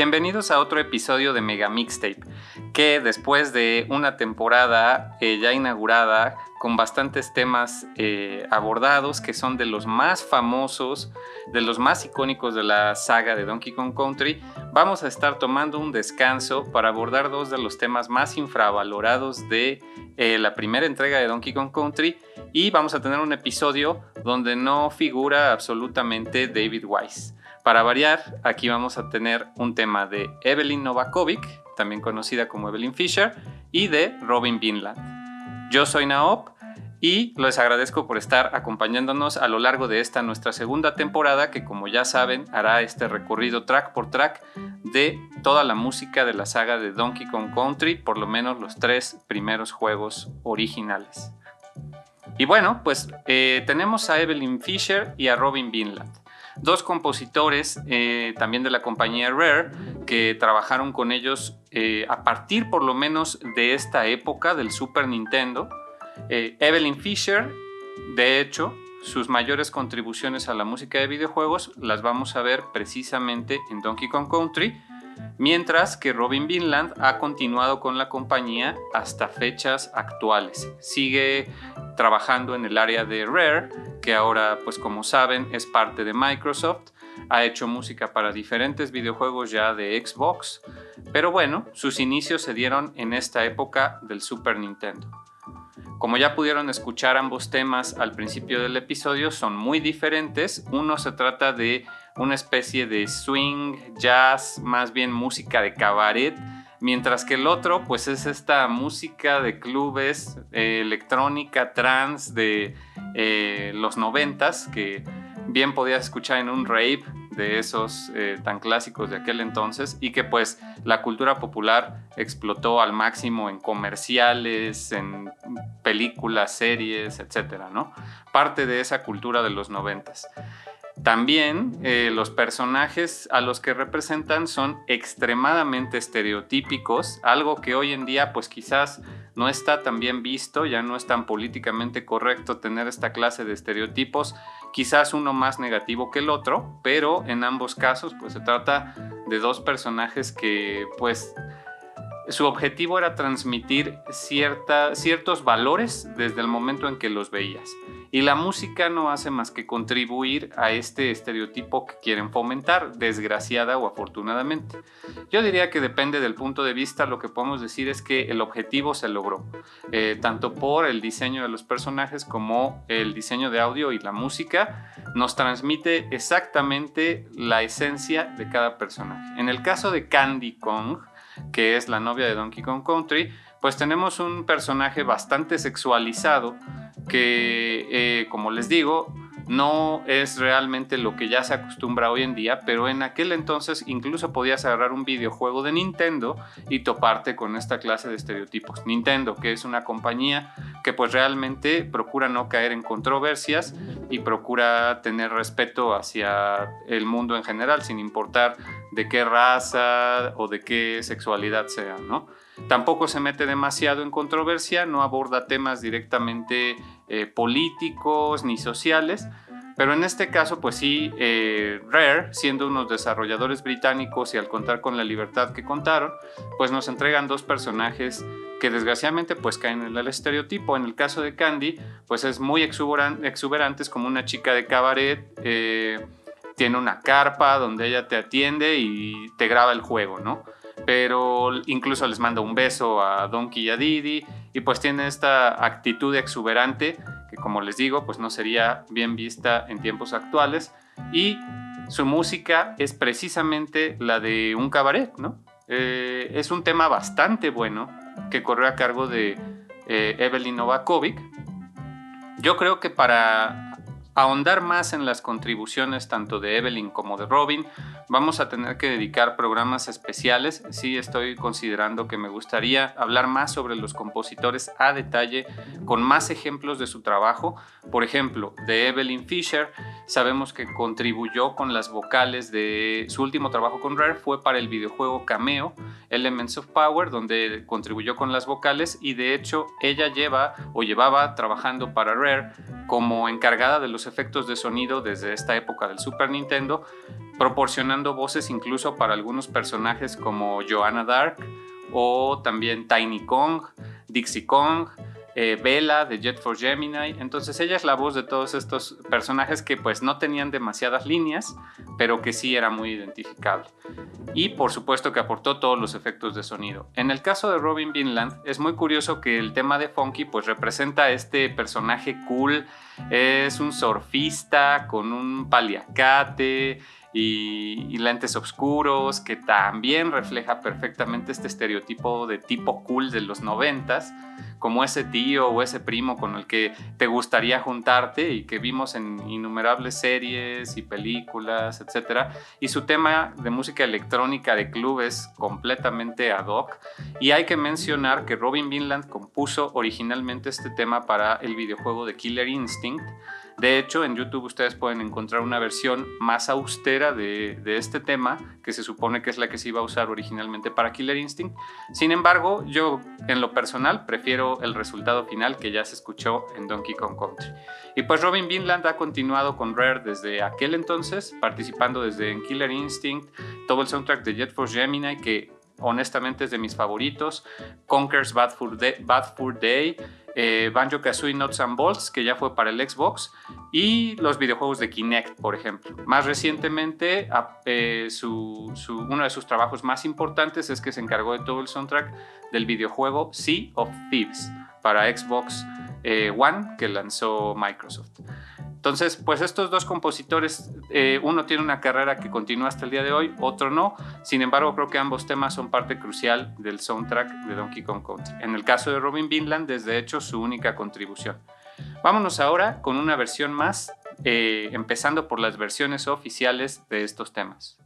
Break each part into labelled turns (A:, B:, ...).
A: Bienvenidos a otro episodio de Mega Mixtape, que después de una temporada eh, ya inaugurada con bastantes temas eh, abordados que son de los más famosos, de los más icónicos de la saga de Donkey Kong Country, vamos a estar tomando un descanso para abordar dos de los temas más infravalorados de eh, la primera entrega de Donkey Kong Country y vamos a tener un episodio donde no figura absolutamente David Wise. Para variar, aquí vamos a tener un tema de Evelyn Novakovic, también conocida como Evelyn Fisher, y de Robin Vinland. Yo soy Naop y les agradezco por estar acompañándonos a lo largo de esta nuestra segunda temporada que como ya saben hará este recorrido track por track de toda la música de la saga de Donkey Kong Country, por lo menos los tres primeros juegos originales. Y bueno, pues eh, tenemos a Evelyn Fisher y a Robin Vinland dos compositores eh, también de la compañía Rare que trabajaron con ellos eh, a partir por lo menos de esta época del Super Nintendo. Eh, Evelyn Fisher, de hecho, sus mayores contribuciones a la música de videojuegos las vamos a ver precisamente en Donkey Kong Country, mientras que Robin Vinland ha continuado con la compañía hasta fechas actuales. Sigue trabajando en el área de Rare, que ahora, pues como saben, es parte de Microsoft. Ha hecho música para diferentes videojuegos ya de Xbox, pero bueno, sus inicios se dieron en esta época del Super Nintendo. Como ya pudieron escuchar ambos temas al principio del episodio, son muy diferentes. Uno se trata de una especie de swing, jazz, más bien música de cabaret, mientras que el otro pues es esta música de clubes, eh, electrónica, trance de eh, los noventas que bien podías escuchar en un rave de esos eh, tan clásicos de aquel entonces y que pues la cultura popular explotó al máximo en comerciales, en películas, series, etcétera, ¿no? Parte de esa cultura de los noventas. También eh, los personajes a los que representan son extremadamente estereotípicos, algo que hoy en día pues quizás no está tan bien visto, ya no es tan políticamente correcto tener esta clase de estereotipos, quizás uno más negativo que el otro, pero en ambos casos pues se trata de dos personajes que pues su objetivo era transmitir ciertos valores desde el momento en que los veías. Y la música no hace más que contribuir a este estereotipo que quieren fomentar, desgraciada o afortunadamente. Yo diría que depende del punto de vista, lo que podemos decir es que el objetivo se logró, eh, tanto por el diseño de los personajes como el diseño de audio y la música, nos transmite exactamente la esencia de cada personaje. En el caso de Candy Kong, que es la novia de Donkey Kong Country, pues tenemos un personaje bastante sexualizado que, eh, como les digo, no es realmente lo que ya se acostumbra hoy en día, pero en aquel entonces incluso podías agarrar un videojuego de Nintendo y toparte con esta clase de estereotipos. Nintendo, que es una compañía que pues realmente procura no caer en controversias y procura tener respeto hacia el mundo en general, sin importar de qué raza o de qué sexualidad sea, ¿no? Tampoco se mete demasiado en controversia, no aborda temas directamente eh, políticos ni sociales, pero en este caso, pues sí, eh, Rare, siendo unos desarrolladores británicos y al contar con la libertad que contaron, pues nos entregan dos personajes que desgraciadamente pues caen en el estereotipo. En el caso de Candy, pues es muy exuberante, es como una chica de cabaret, eh, tiene una carpa donde ella te atiende y te graba el juego, ¿no? Pero incluso les manda un beso a Donkey y a y pues tiene esta actitud exuberante que como les digo pues no sería bien vista en tiempos actuales y su música es precisamente la de un cabaret, ¿no? Eh, es un tema bastante bueno que corrió a cargo de eh, Evelyn Novakovic. Yo creo que para ahondar más en las contribuciones tanto de Evelyn como de Robin, vamos a tener que dedicar programas especiales. Sí estoy considerando que me gustaría hablar más sobre los compositores a detalle, con más ejemplos de su trabajo. Por ejemplo, de Evelyn Fisher, sabemos que contribuyó con las vocales de su último trabajo con Rare, fue para el videojuego Cameo, Elements of Power, donde contribuyó con las vocales y de hecho ella lleva o llevaba trabajando para Rare como encargada de los efectos de sonido desde esta época del Super Nintendo, proporcionando voces incluso para algunos personajes como Joanna Dark o también Tiny Kong, Dixie Kong, eh, Bella de Jet for Gemini. Entonces ella es la voz de todos estos personajes que pues no tenían demasiadas líneas, pero que sí era muy identificable. Y por supuesto que aportó todos los efectos de sonido. En el caso de Robin Vinland es muy curioso que el tema de Funky pues representa a este personaje cool, es un surfista con un paliacate, y, lentes oscuros, que también refleja perfectamente este estereotipo de tipo cool de los noventas, como ese tío o ese primo con el que te gustaría juntarte y que vimos en innumerables series y películas, etc. Y su tema de música electrónica de club es completamente ad hoc. Y hay que mencionar que Robin Vinland compuso originalmente este tema para el videojuego de Killer Instinct, de hecho, en YouTube ustedes pueden encontrar una versión más austera de, este tema, que se supone que es la que se iba a usar originalmente para Killer Instinct. Sin embargo, yo en lo personal prefiero el resultado final que ya se escuchó en Donkey Kong Country. Y pues Robin Vinland ha continuado con Rare desde aquel entonces, participando desde en Killer Instinct, todo el soundtrack de Jet Force Gemini, que honestamente es de mis favoritos, Conker's Bad Fur Day, eh, Banjo Kazooie Nuts and Bolts, que ya fue para el Xbox, y los videojuegos de Kinect, por ejemplo. Más recientemente, eh, uno de sus trabajos más importantes es que se encargó de todo el soundtrack del videojuego Sea of Thieves para Xbox eh, One que lanzó Microsoft. Entonces, pues estos dos compositores, eh, uno tiene una carrera que continúa hasta el día de hoy, otro no. Sin embargo, creo que ambos temas son parte crucial del soundtrack de Donkey Kong Country. En el caso de Robin Vinland, desde hecho, su única contribución. Vámonos ahora con una versión más, eh, empezando por las versiones oficiales de estos temas.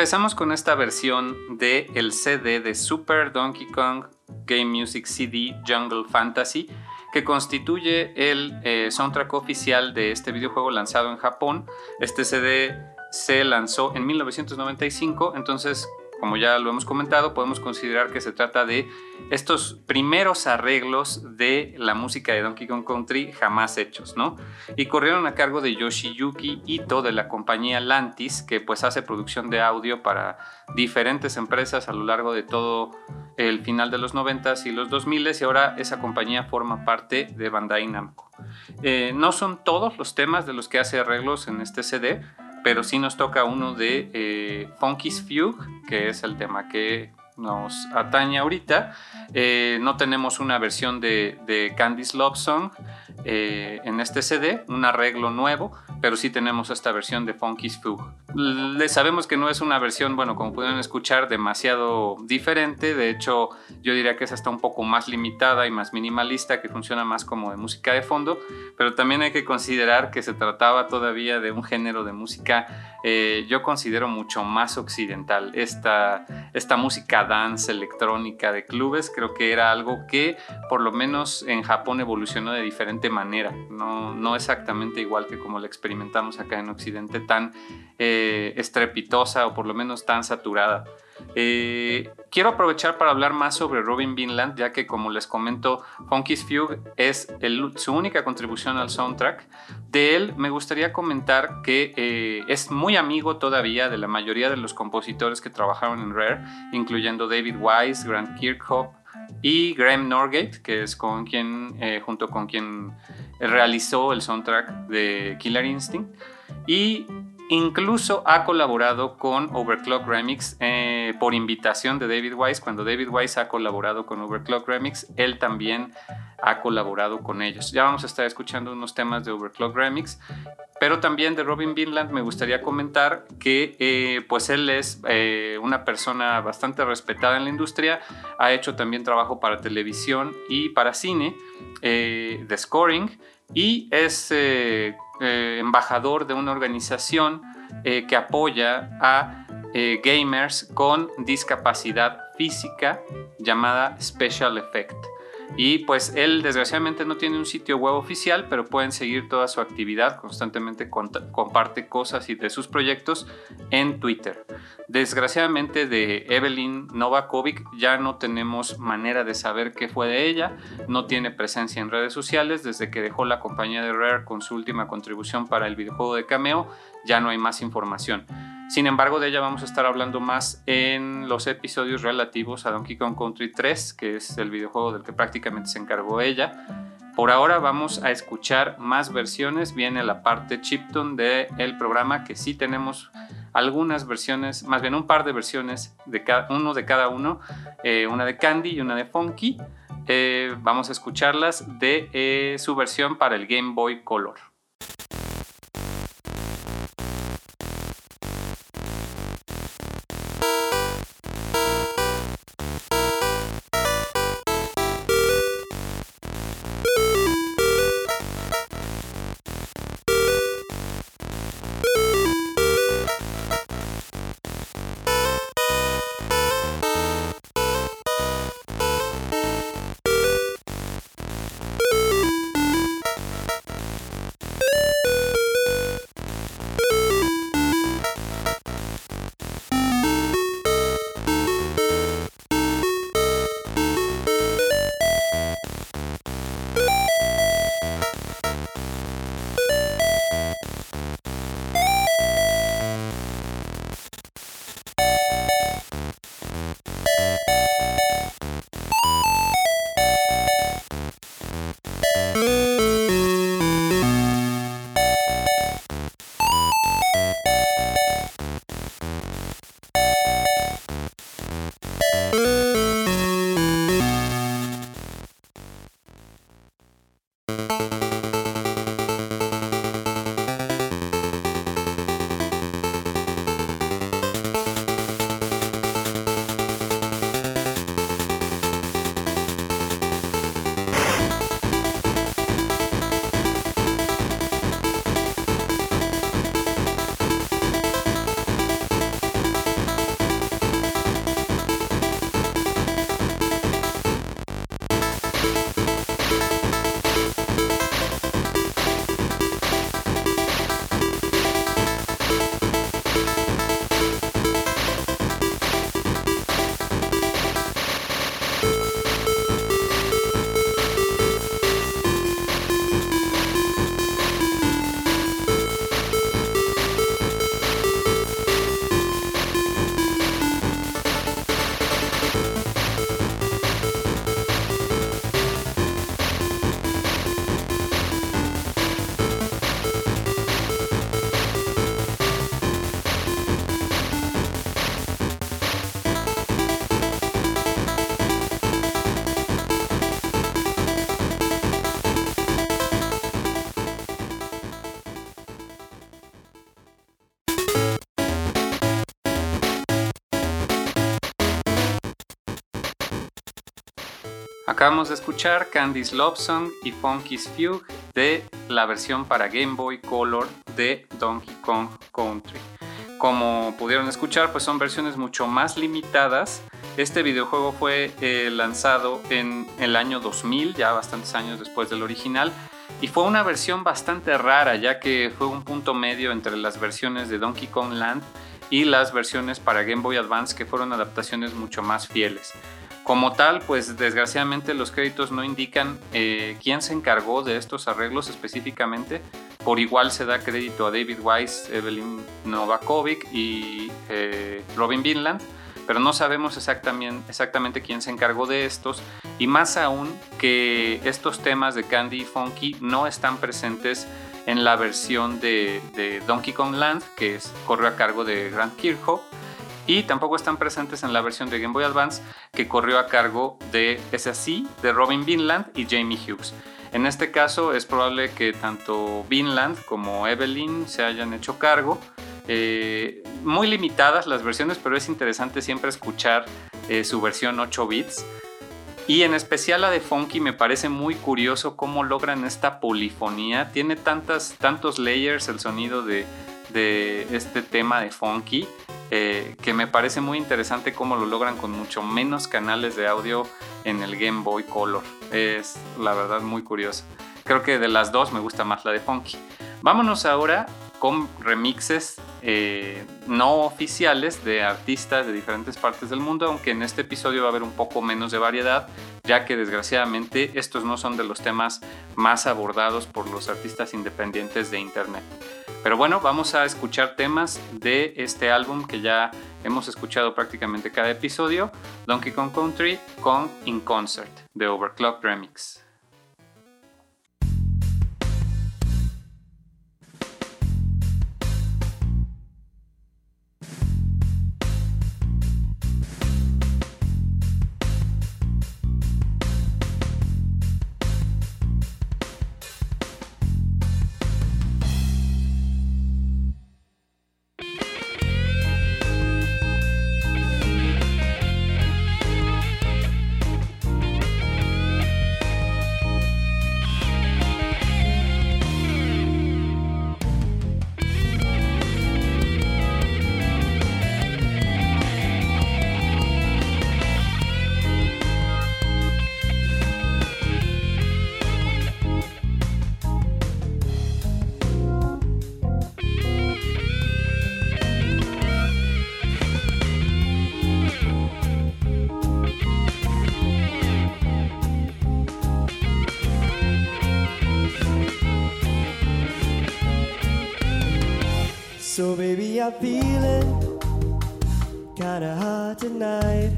A: Empezamos con esta versión de el CD de Super Donkey Kong Game Music CD Jungle Fantasy, que constituye el eh, soundtrack oficial de este videojuego lanzado en Japón. Este CD se lanzó en 1995, entonces como ya lo hemos comentado, podemos considerar que se trata de estos primeros arreglos de la música de Donkey Kong Country jamás hechos, ¿no? Y corrieron a cargo de Yoshiyuki Ito de la compañía Lantis, que pues hace producción de audio para diferentes empresas a lo largo de todo el final de los 90s y los 2000s y ahora esa compañía forma parte de Bandai Namco. Eh, no son todos los temas de los que hace arreglos en este CD, pero sí nos toca uno de eh, Funky's Fugue, que es el tema que nos atañe ahorita. Eh, no tenemos una versión de, de Candy's Love Song eh, en este CD, un arreglo nuevo, pero sí tenemos esta versión de Funky's Fugue. Le sabemos que no es una versión, bueno, como pueden escuchar, demasiado diferente. De hecho, yo diría que es hasta un poco más limitada y más minimalista, que funciona más como de música de fondo, pero también hay que considerar que se trataba todavía de un género de música, eh, yo considero mucho más occidental. Esta, esta música dance electrónica de clubes creo que era algo que por lo menos en Japón evolucionó de diferente manera, no, no exactamente igual que como la experimentamos acá en Occidente, tan eh, estrepitosa o por lo menos tan saturada. Eh, quiero aprovechar para hablar más sobre Robin Vinland, ya que como les comento, Funky's Fugue es su única contribución al soundtrack. De él me gustaría comentar que eh, es muy amigo todavía de la mayoría de los compositores que trabajaron en Rare, incluyendo David Wise, Grant Kirkhope, y Graham Norgate, que es con quien, eh, junto con quien realizó el soundtrack de Killer Instinct. Y incluso ha colaborado con Overclock Remix eh, por invitación de David Wise. Cuando David Wise ha colaborado con Overclock Remix, él también ha colaborado con ellos. Ya vamos a estar escuchando unos temas de Overclock Remix, pero también de Robin Vinland me gustaría comentar que eh, pues él es eh, una persona bastante respetada en la industria, ha hecho también trabajo para televisión y para cine de scoring y es embajador de una organización que apoya a gamers con discapacidad física llamada Special Effect. Y pues él desgraciadamente no tiene un sitio web oficial, pero pueden seguir toda su actividad, constantemente comparte cosas y de sus proyectos en Twitter. Desgraciadamente de Evelyn Novakovic ya no tenemos manera de saber qué fue de ella, no tiene presencia en redes sociales desde que dejó la compañía de Rare con su última contribución para el videojuego de Cameo, ya no hay más información. Sin embargo, de ella vamos a estar hablando más en los episodios relativos a Donkey Kong Country 3, que es el videojuego del que prácticamente se encargó ella. Por ahora vamos a escuchar más versiones. Viene la parte chiptune del programa, que sí tenemos algunas versiones, más bien un par de versiones, de uno de cada uno, eh, una de Candy y una de Funky. Eh, vamos a escucharlas de eh, su versión para el Game Boy Color. Acabamos de escuchar Candy's Love Song y Funky's Fugue de la versión para Game Boy Color de Donkey Kong Country. Como pudieron escuchar, pues son versiones mucho más limitadas. Este videojuego fue eh, lanzado en el año 2000, ya bastantes años después del original, y fue una versión bastante rara, ya que fue un punto medio entre las versiones de Donkey Kong Land y las versiones para Game Boy Advance, que fueron adaptaciones mucho más fieles. Como tal, pues desgraciadamente los créditos no indican eh, quién se encargó de estos arreglos específicamente. Por igual se da crédito a David Weiss, Evelyn Novakovic y eh, Robin Vinland, pero no sabemos exactamente, quién se encargó de estos. Y más aún que estos temas de Candy y Funky no están presentes en la versión de, Donkey Kong Land, que es, corrió a cargo de Grant Kirchhoff y tampoco están presentes en la versión de Game Boy Advance que corrió a cargo de, de Robin Vinland y Jamie Hughes. En este caso es probable que tanto Vinland como Evelyn se hayan hecho cargo. Eh, muy limitadas las versiones, pero es interesante siempre escuchar eh, su versión 8 bits. Y en especial la de Funky me parece muy curioso cómo logran esta polifonía. Tiene tantas, tantos layers el sonido de, de este tema de Funky eh, que me parece muy interesante cómo lo logran con mucho menos canales de audio en el Game Boy Color. Es la verdad muy curioso. Creo que de las dos me gusta más la de Funky. Vámonos ahora con remixes eh, no oficiales de artistas de diferentes partes del mundo, aunque en este episodio va a haber un poco menos de variedad, ya que desgraciadamente estos no son de los temas más abordados por los artistas independientes de Internet. Pero bueno, vamos a escuchar temas de este álbum que ya hemos escuchado prácticamente cada episodio, Donkey Kong Country con In Concert de Overclock Remix.
B: I'm feeling kinda hot tonight.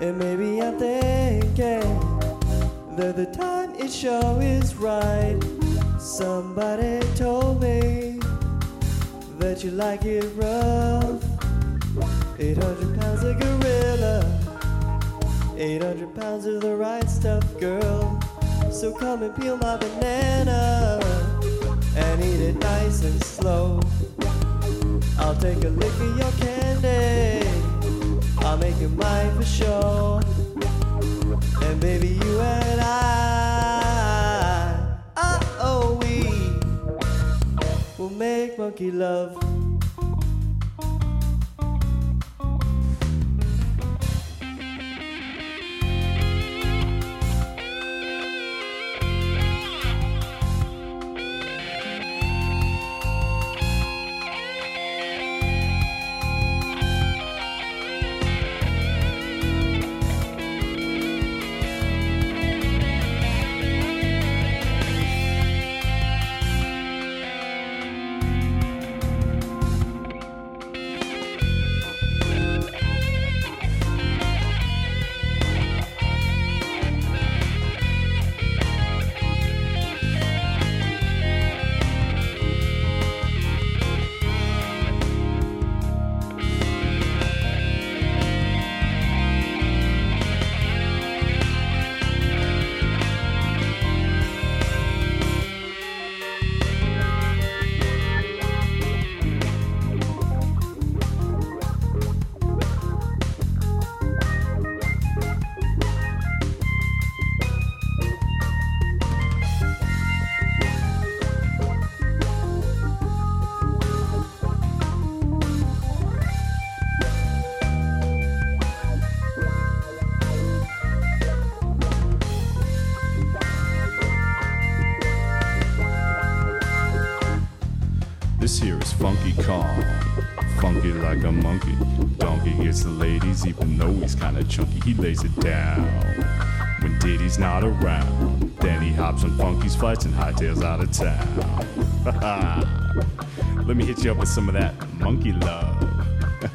B: And maybe I'm thinking that the time it sure is right. Somebody told me that you like it rough. 800 pounds of gorilla, 800 pounds of the right stuff, girl. So come and peel my banana and eat it nice and slow. I'll take a lick of your candy, I'll make it mine for sure. And baby, you and I, oh, we will make monkey love.
C: This here is Funky Kong. Funky like a monkey. Donkey gets the ladies, even though he's kinda chunky. He lays it down when Diddy's not around. Then he hops on Funky's flights and hightails out of town. Let me hit you up with some of that monkey love.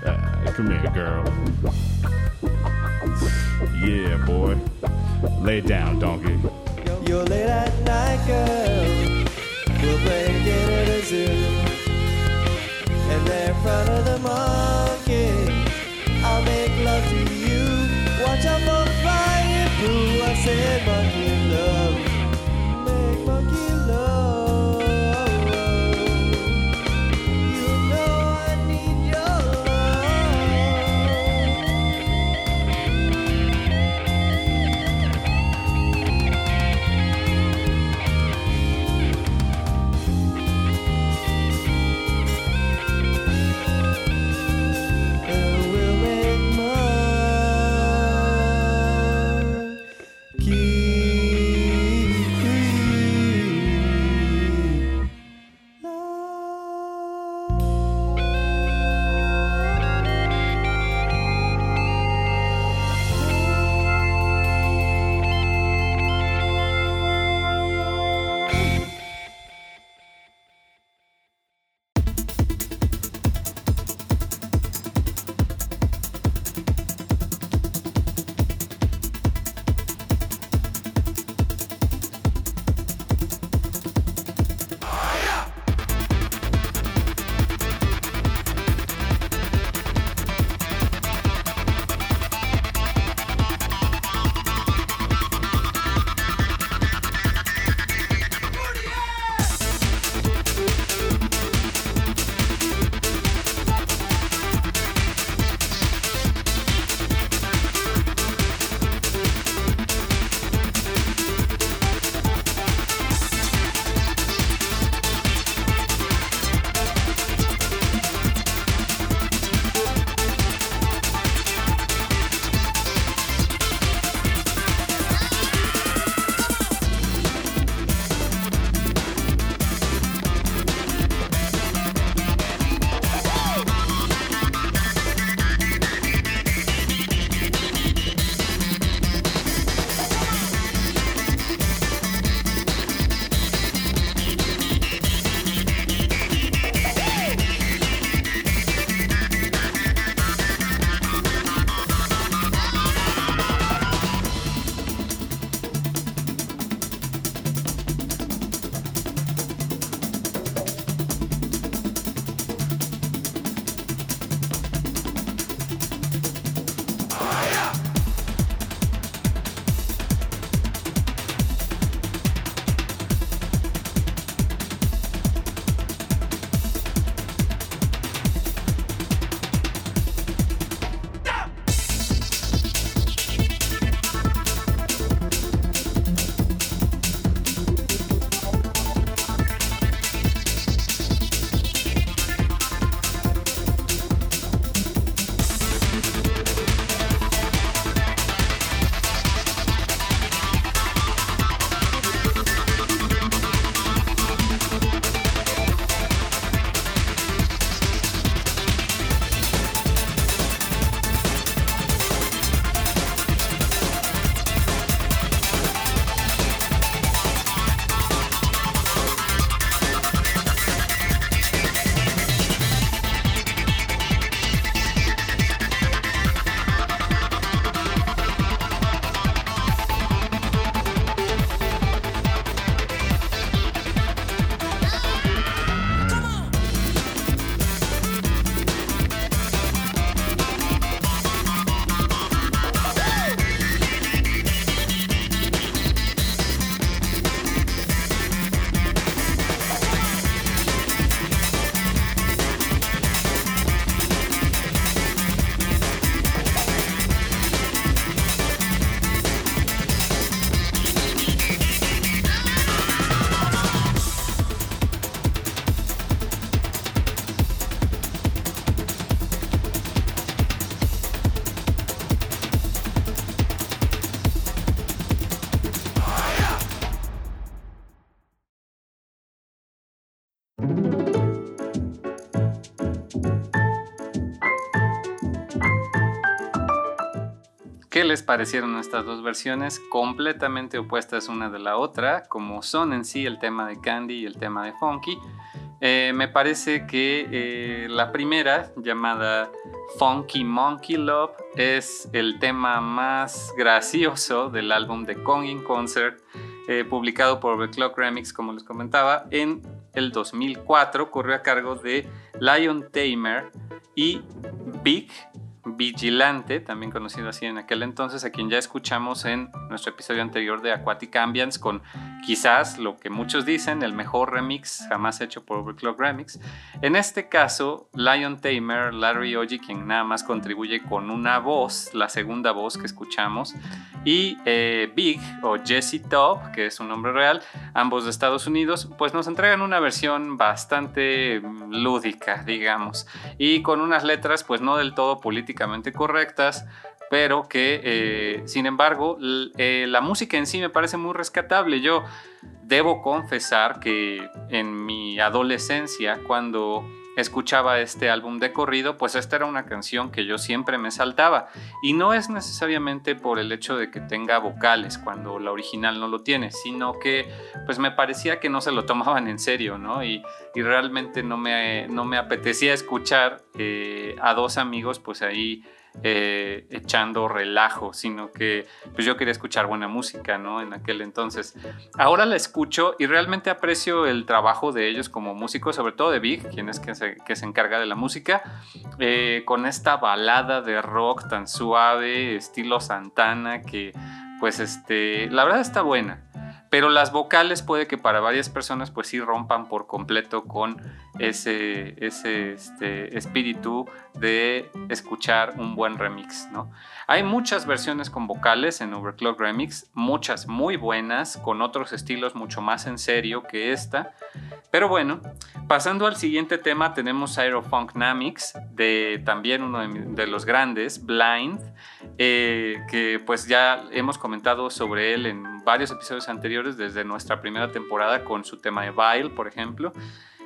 C: Come here, girl. Yeah, boy. Lay down, donkey.
B: You're late at night, girl. We'll play a game at a zoo. There front of the monkey, I'll make love to you. Watch out for flying through. I said monkey
A: parecieron estas dos versiones completamente opuestas una de la otra, como son en sí el tema de Candy y el tema de Funky. Eh, me parece que eh, la primera, llamada Funky Monkey Love, es el tema más gracioso del álbum de Kong in Concert, eh, publicado por The Clock Remix, como les comentaba, en el 2004. Corrió a cargo de Lion Tamer y Big Vigilante, también conocido así en aquel entonces, a quien ya escuchamos en nuestro episodio anterior de Aquatic Ambience, con quizás lo que muchos dicen, el mejor remix jamás hecho por Overclock Remix. En este caso, Lion Tamer, Larry Oji, quien nada más contribuye con una voz, la segunda voz que escuchamos, y eh, Big o Jesse Top, que es un nombre real, ambos de Estados Unidos, pues nos entregan una versión bastante lúdica, digamos, y con unas letras pues no del todo políticas correctas, pero que eh, sin embargo eh, la música en sí me parece muy rescatable. Yo debo confesar que en mi adolescencia, cuando escuchaba este álbum de corrido, pues esta era una canción que yo siempre me saltaba. Y no es necesariamente por el hecho de que tenga vocales cuando la original no lo tiene, sino que pues me parecía que no se lo tomaban en serio, ¿no? Y, realmente no me, no me apetecía escuchar eh, a dos amigos pues ahí eh, echando relajo, sino que pues yo quería escuchar buena música, ¿no? En aquel entonces. Ahora la escucho y realmente aprecio el trabajo de ellos como músicos, sobre todo de Big, quien es que se, encarga de la música, eh, con esta balada de rock tan suave, estilo Santana, que pues este, la verdad está buena. Pero las vocales puede que para varias personas pues sí rompan por completo con ese, ese este, espíritu de escuchar un buen remix, ¿no? Hay muchas versiones con vocales en Overclock Remix, muchas muy buenas, con otros estilos mucho más en serio que esta. Pero bueno, pasando al siguiente tema tenemos Aerofunknamics, de también uno de, los grandes, Blind, eh, que pues ya hemos comentado sobre él en varios episodios anteriores desde nuestra primera temporada con su tema de Vile, por ejemplo.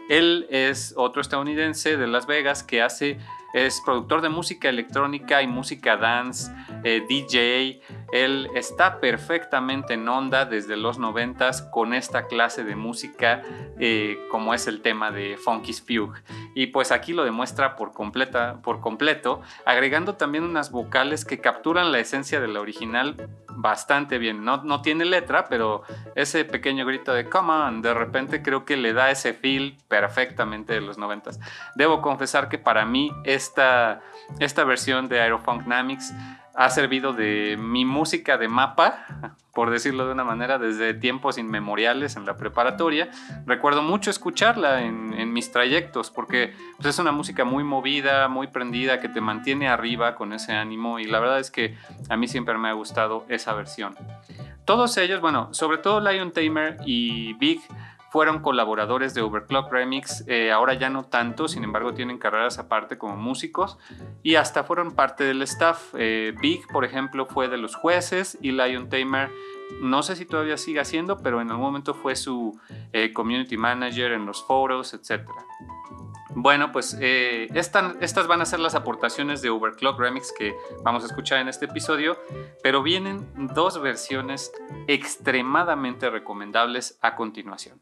A: Él es otro estadounidense de Las Vegas que hace es productor de música electrónica y música dance, eh, DJ. Él está perfectamente en onda desde los noventas con esta clase de música eh, como es el tema de Funky's Fugue. Y pues aquí lo demuestra por, completa, por completo, agregando también unas vocales que capturan la esencia de la original bastante bien. No, no tiene letra, pero ese pequeño grito de come on, de repente creo que le da ese feel perfectamente de los noventas. Debo confesar que para mí esta, esta versión de Aerofunknamics ha servido de mi música de mapa, por decirlo de una manera, desde tiempos inmemoriales en la preparatoria. Recuerdo mucho escucharla en, mis trayectos porque pues, es una música muy movida, muy prendida, que te mantiene arriba con ese ánimo y la verdad es que a mí siempre me ha gustado esa versión. Todos ellos, bueno, sobre todo Lion Tamer y Big, fueron colaboradores de Overclock Remix, eh, ahora ya no tanto, sin embargo tienen carreras aparte como músicos y hasta fueron parte del staff. Eh, Big, por ejemplo, fue de los jueces y Lion Tamer, no sé si todavía sigue haciendo, pero en algún momento fue su eh, community manager en los foros, etc. Bueno, pues estas van a ser las aportaciones de Overclock Remix que vamos a escuchar en este episodio, pero vienen dos versiones extremadamente recomendables a continuación.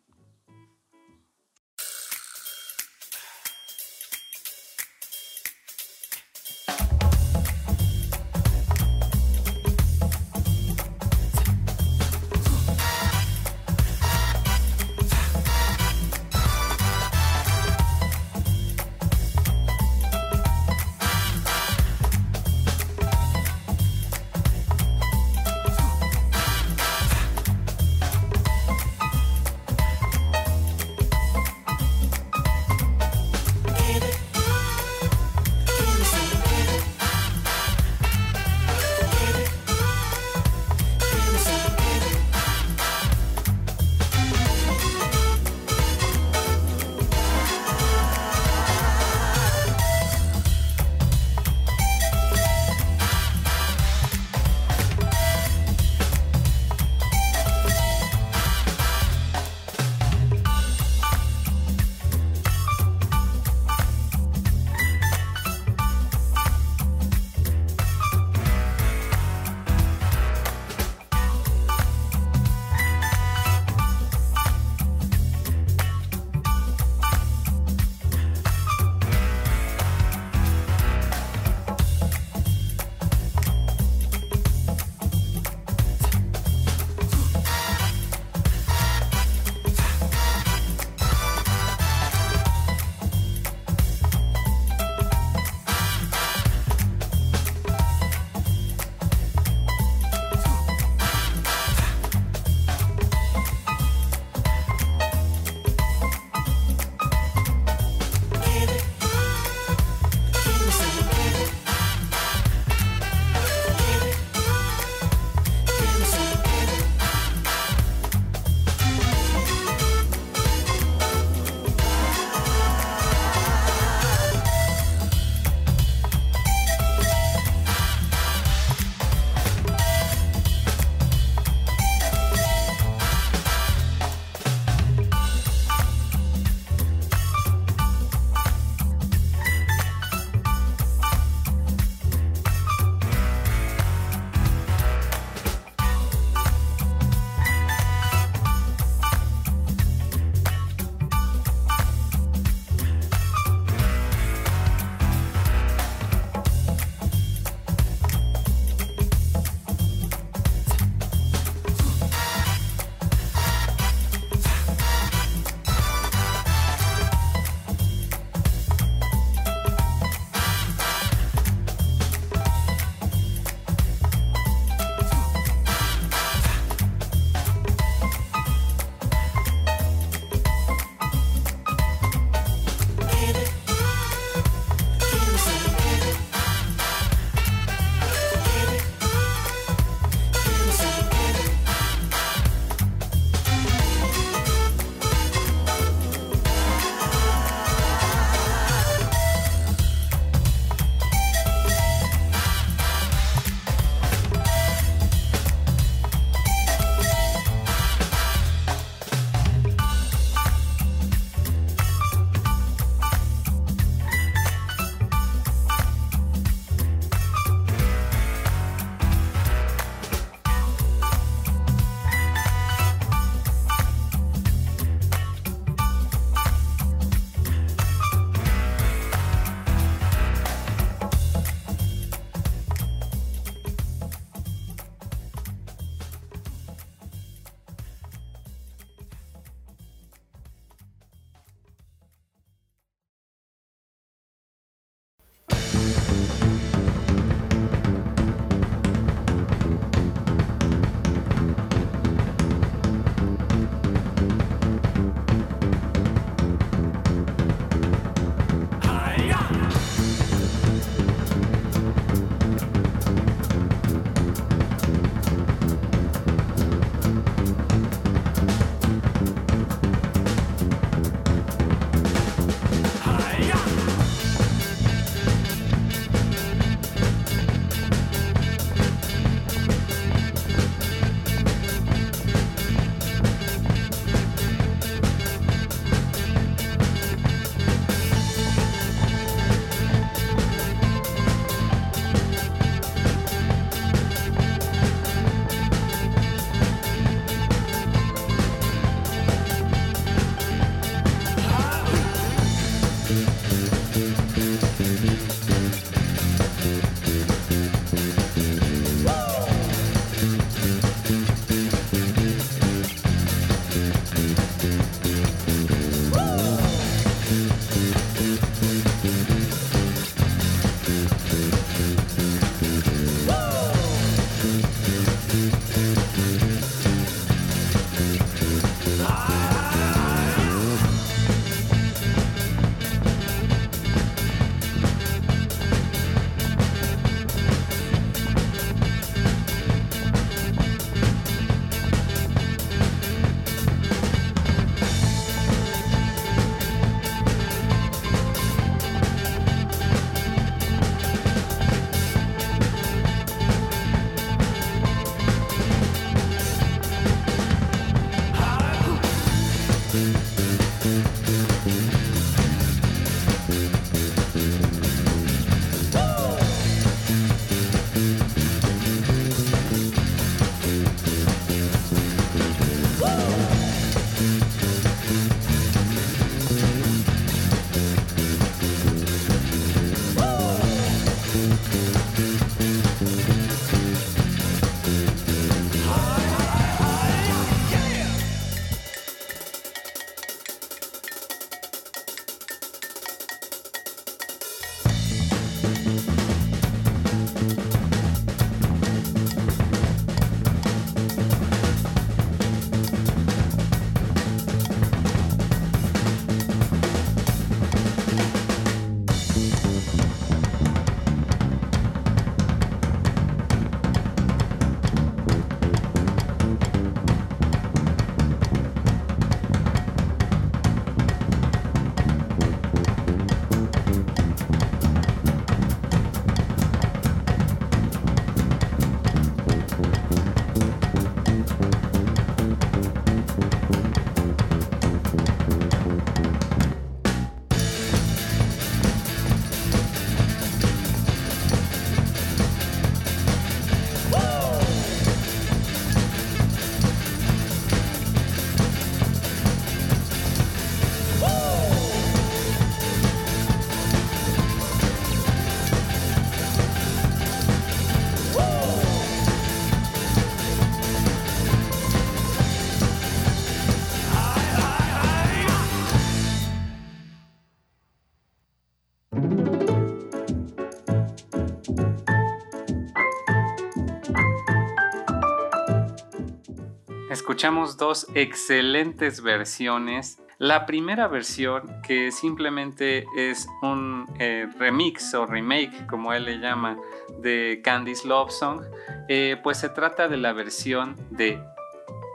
A: Escuchamos dos excelentes versiones. La primera versión, que simplemente es un eh, remix o remake, como él le llama, de Candy's Love Song, eh, pues se trata de la versión de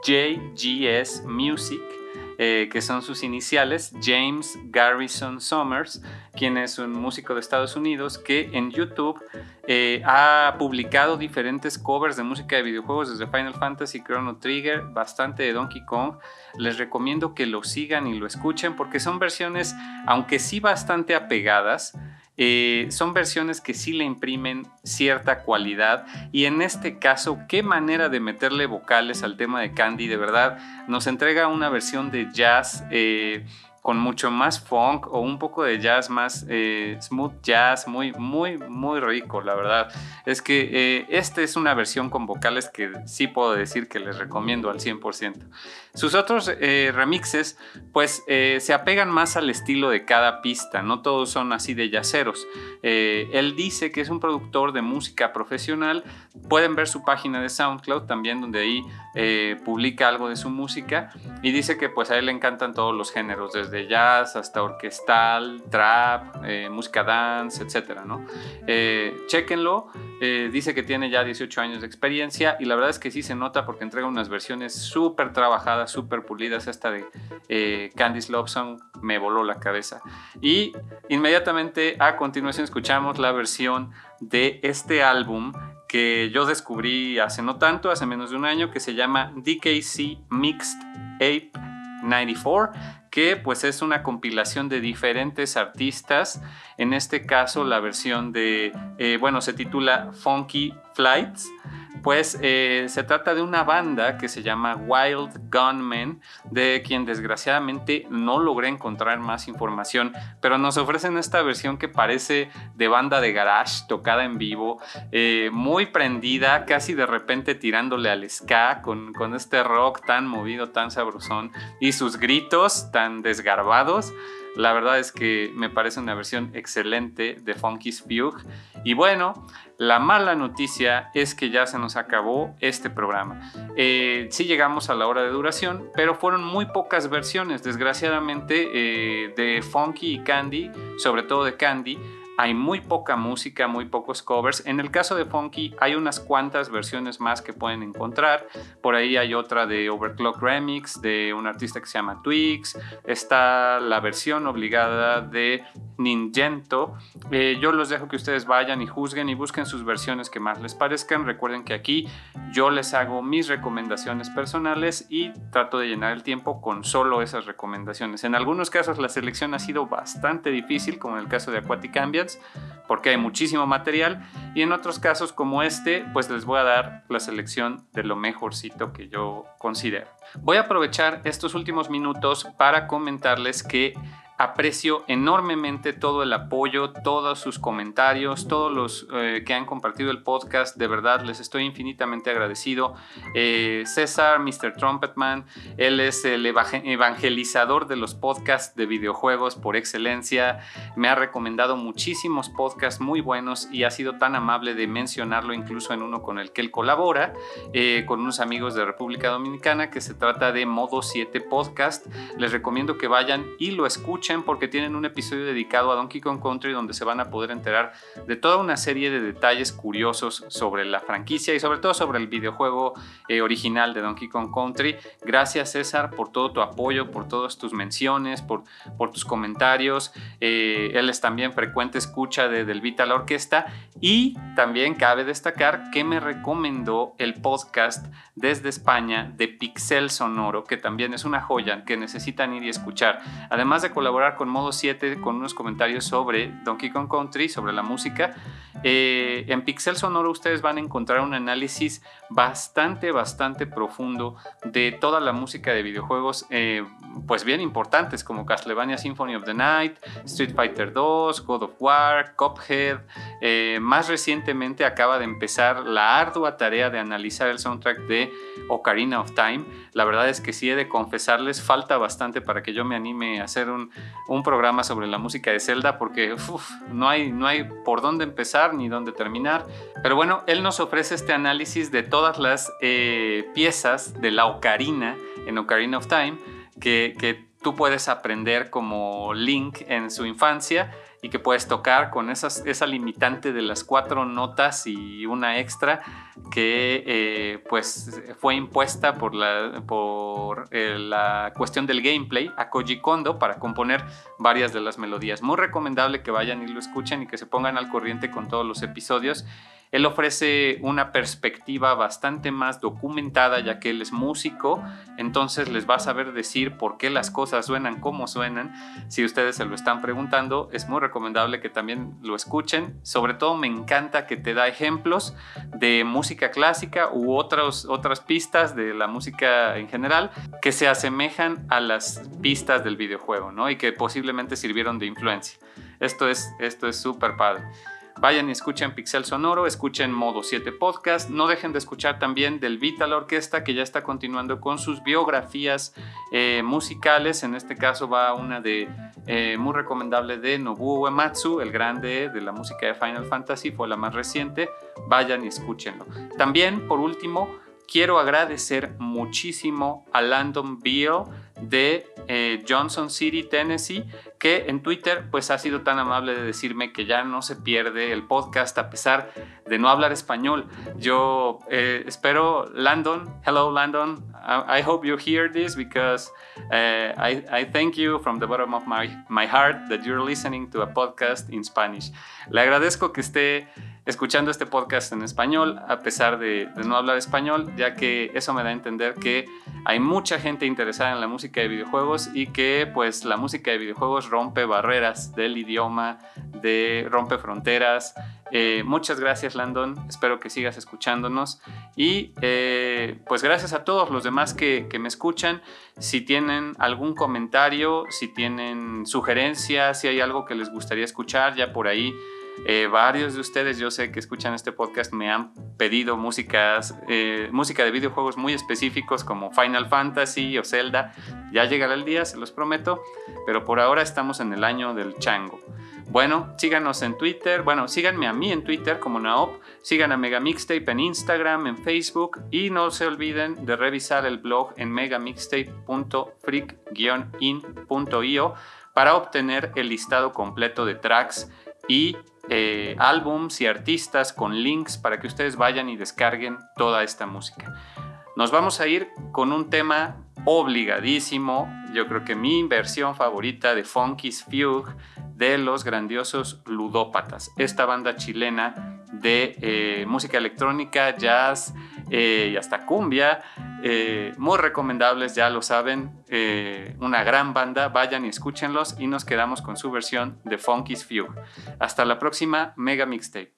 A: JGS Music, eh, que son sus iniciales, James Garrison Summers, quien es un músico de Estados Unidos que en YouTube eh, ha publicado diferentes covers de música de videojuegos desde Final Fantasy, Chrono Trigger, bastante de Donkey Kong. Les recomiendo que lo sigan y lo escuchen porque son versiones, aunque sí bastante apegadas, eh, son versiones que sí le imprimen cierta cualidad y en este caso, qué manera de meterle vocales al tema de Candy, de verdad, nos entrega una versión de jazz. Eh, con mucho más funk o un poco de jazz más eh, smooth jazz, muy, muy, muy rico, la verdad. Es que esta es una versión con vocales que sí puedo decir que les recomiendo al 100%. Sus otros eh, remixes, pues se apegan más al estilo de cada pista, no todos son así de yaceros. él dice que es un productor de música profesional, pueden ver su página de SoundCloud también, donde ahí publica algo de su música y dice que pues a él le encantan todos los géneros, desde de jazz hasta orquestal, trap, eh, música dance, etc. ¿no? Eh, chequenlo, eh, dice que tiene ya 18 años de experiencia y la verdad es que sí se nota porque entrega unas versiones súper trabajadas, súper pulidas. Esta de Candice Love Song me voló la cabeza. Y inmediatamente a continuación escuchamos la versión de este álbum que yo descubrí hace no tanto, hace menos de un año, que se llama DKC Mixed Ape 94 que pues es una compilación de diferentes artistas. En este caso la versión de, eh, bueno, se titula Funky Flights pues eh, se trata de una banda que se llama Wild Gunmen, de quien desgraciadamente no logré encontrar más información, pero nos ofrecen esta versión que parece de banda de garage tocada en vivo, eh, muy prendida, casi de repente tirándole al ska con, con este rock tan movido, tan sabrosón y sus gritos tan desgarbados. La verdad es que me parece una versión excelente de Funky's Fugue. Y bueno, la mala noticia es que ya se nos acabó este programa. Eh, sí llegamos a la hora de duración, pero fueron muy pocas versiones, desgraciadamente, eh, de Funky y Candy, sobre todo de Candy hay muy poca música, muy pocos covers. En el caso de Funky hay unas cuantas versiones más que pueden encontrar. Por ahí hay otra de Overclock Remix de un artista que se llama Twix. Está la versión obligada de Ningento. Eh, yo los dejo que ustedes vayan y juzguen y busquen sus versiones que más les parezcan. Recuerden que aquí yo les hago mis recomendaciones personales y trato de llenar el tiempo con solo esas recomendaciones. En algunos casos la selección ha sido bastante difícil, como en el caso de Aquatic Porque hay muchísimo material. Y en otros casos como este, pues les voy a dar la selección de lo mejorcito que yo considero. Voy a aprovechar estos últimos minutos para comentarles que aprecio enormemente todo el apoyo, todos sus comentarios, todos los eh, que han compartido el podcast. De verdad, les estoy infinitamente agradecido. Eh, César, Mr. Trumpetman, él es el evangelizador de los podcasts de videojuegos por excelencia. Me ha recomendado muchísimos podcasts muy buenos y ha sido tan amable de mencionarlo incluso en uno con el que él colabora, eh, con unos amigos de República Dominicana, que se trata de Modo 7 Podcast. Les recomiendo que vayan y lo escuchen porque tienen un episodio dedicado a Donkey Kong Country donde se van a poder enterar de toda una serie de detalles curiosos sobre la franquicia y sobre todo sobre el videojuego eh, original de Donkey Kong Country. Gracias César por todo tu apoyo, por todas tus menciones, por, por tus comentarios. Eh, él es también frecuente escucha de Del Vita la Orquesta y también cabe destacar que me recomendó el podcast desde España de Pixel Sonoro, que también es una joya que necesitan ir y escuchar. Además de colaborar con Modo 7 con unos comentarios sobre Donkey Kong Country, sobre la música. Eh, en Pixel Sonoro ustedes van a encontrar un análisis bastante, bastante profundo de toda la música de videojuegos, eh, pues bien importantes como Castlevania Symphony of the Night, Street Fighter 2, God of War, Cuphead. Eh, más recientemente acaba de empezar la ardua tarea de analizar el soundtrack de Ocarina of Time. La verdad es que sí he de confesarles, falta bastante para que yo me anime a hacer un, un programa sobre la música de Zelda porque no, hay, no hay por dónde empezar ni dónde terminar. Pero bueno, él nos ofrece este análisis de todas las eh, piezas de la ocarina en Ocarina of Time que, que tú puedes aprender como Link en su infancia y que puedes tocar con esas, esa limitante de las cuatro notas y una extra que eh, pues fue impuesta por, la, por eh, la cuestión del gameplay a Koji Kondo para componer varias de las melodías. Muy recomendable que vayan y lo escuchen y que se pongan al corriente con todos los episodios él ofrece una perspectiva bastante más documentada ya que él es músico, entonces les va a saber decir por qué las cosas suenan como suenan. Si ustedes se lo están preguntando, es muy recomendable que también lo escuchen. Sobre todo me encanta que te da ejemplos de música clásica u otras otras pistas de la música en general que se asemejan a las pistas del videojuego, ¿no? Y que posiblemente sirvieron de influencia. Esto es esto es súper padre. Vayan y escuchen Pixel Sonoro, escuchen Modo 7 Podcast. No dejen de escuchar también del Vita la Orquesta, que ya está continuando con sus biografías eh, musicales. En este caso va una de eh, muy recomendable de Nobuo Uematsu, el grande de la música de Final Fantasy, fue la más reciente. Vayan y escúchenlo. También, por último, quiero agradecer muchísimo a Landon Beal de eh, Johnson City, Tennessee, que en Twitter pues ha sido tan amable de decirme que ya no se pierde el podcast a pesar de no hablar español. Yo eh, espero, Landon, hello Landon, I, hope you hear this because uh, I, I, thank you from the bottom of my, my heart that you're listening to a podcast in Spanish. Le agradezco que esté escuchando este podcast en español, a pesar de, no hablar español, ya que eso me da a entender que hay mucha gente interesada en la música de videojuegos y que pues la música de videojuegos rompe barreras del idioma, de rompe fronteras. Eh, muchas gracias Landon, espero que sigas escuchándonos y eh, pues gracias a todos los demás que, que me escuchan. Si tienen algún comentario, si tienen sugerencias, si hay algo que les gustaría escuchar, ya por ahí eh, varios de ustedes, yo sé que escuchan este podcast, me han pedido músicas, eh, música de videojuegos muy específicos como Final Fantasy o Zelda. Ya llegará el día, se los prometo, pero por ahora estamos en el año del chango. Bueno, síganos en Twitter, bueno, síganme a mí en Twitter como Naop, sigan a Megamixtape en Instagram, en Facebook y no se olviden de revisar el blog en megamixtape.freak-in.io para obtener el listado completo de tracks y eh, álbums y artistas con links para que ustedes vayan y descarguen toda esta música. Nos vamos a ir con un tema obligadísimo, yo creo que mi versión favorita de Funky's Fugue de los grandiosos Ludópatas, esta banda chilena de eh, música electrónica, jazz eh, y hasta cumbia. Eh, muy recomendables, ya lo saben. Eh, una gran banda, vayan y escúchenlos y nos quedamos con su versión de Funky's View. Hasta la próxima Mega Mixtape.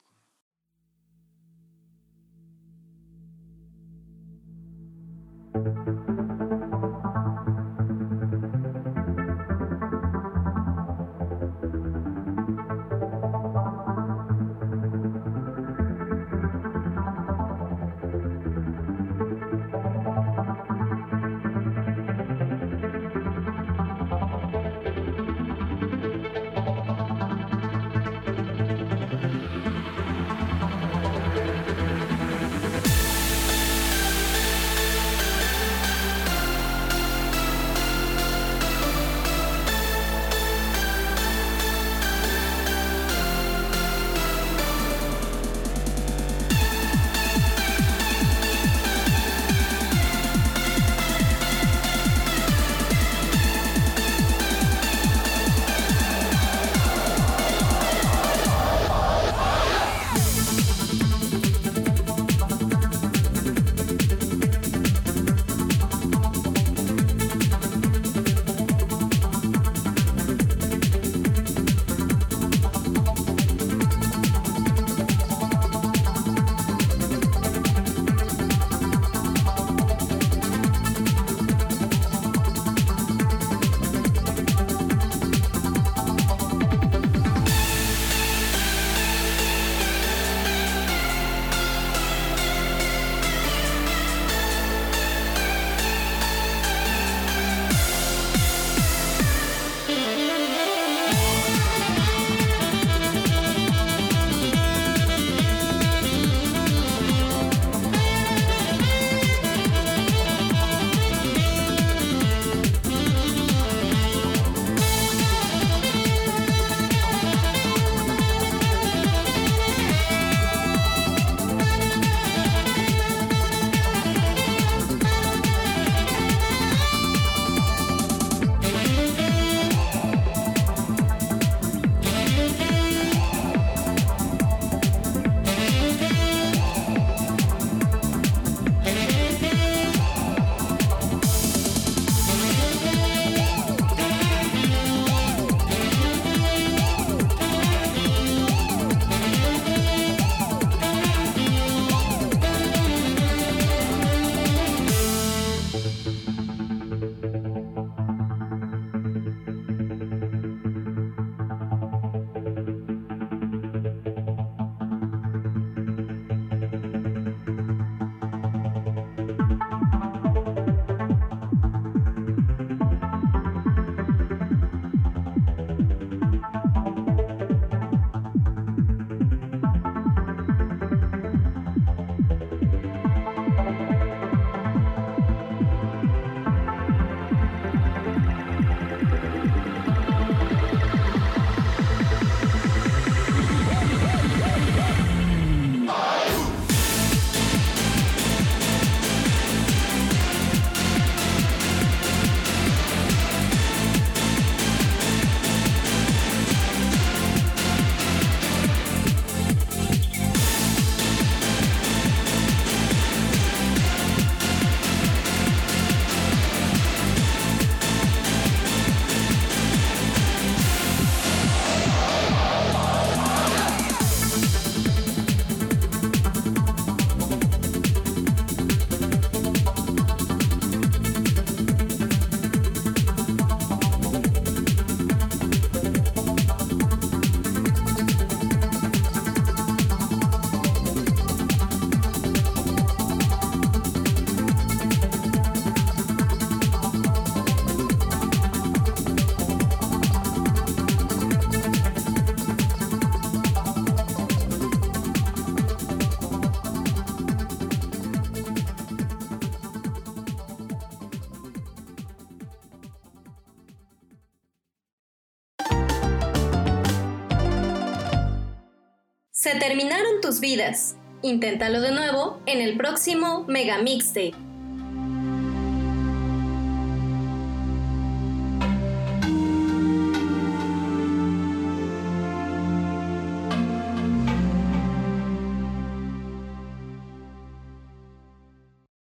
D: Terminaron tus vidas. Inténtalo de nuevo en el próximo Mega Mixtape.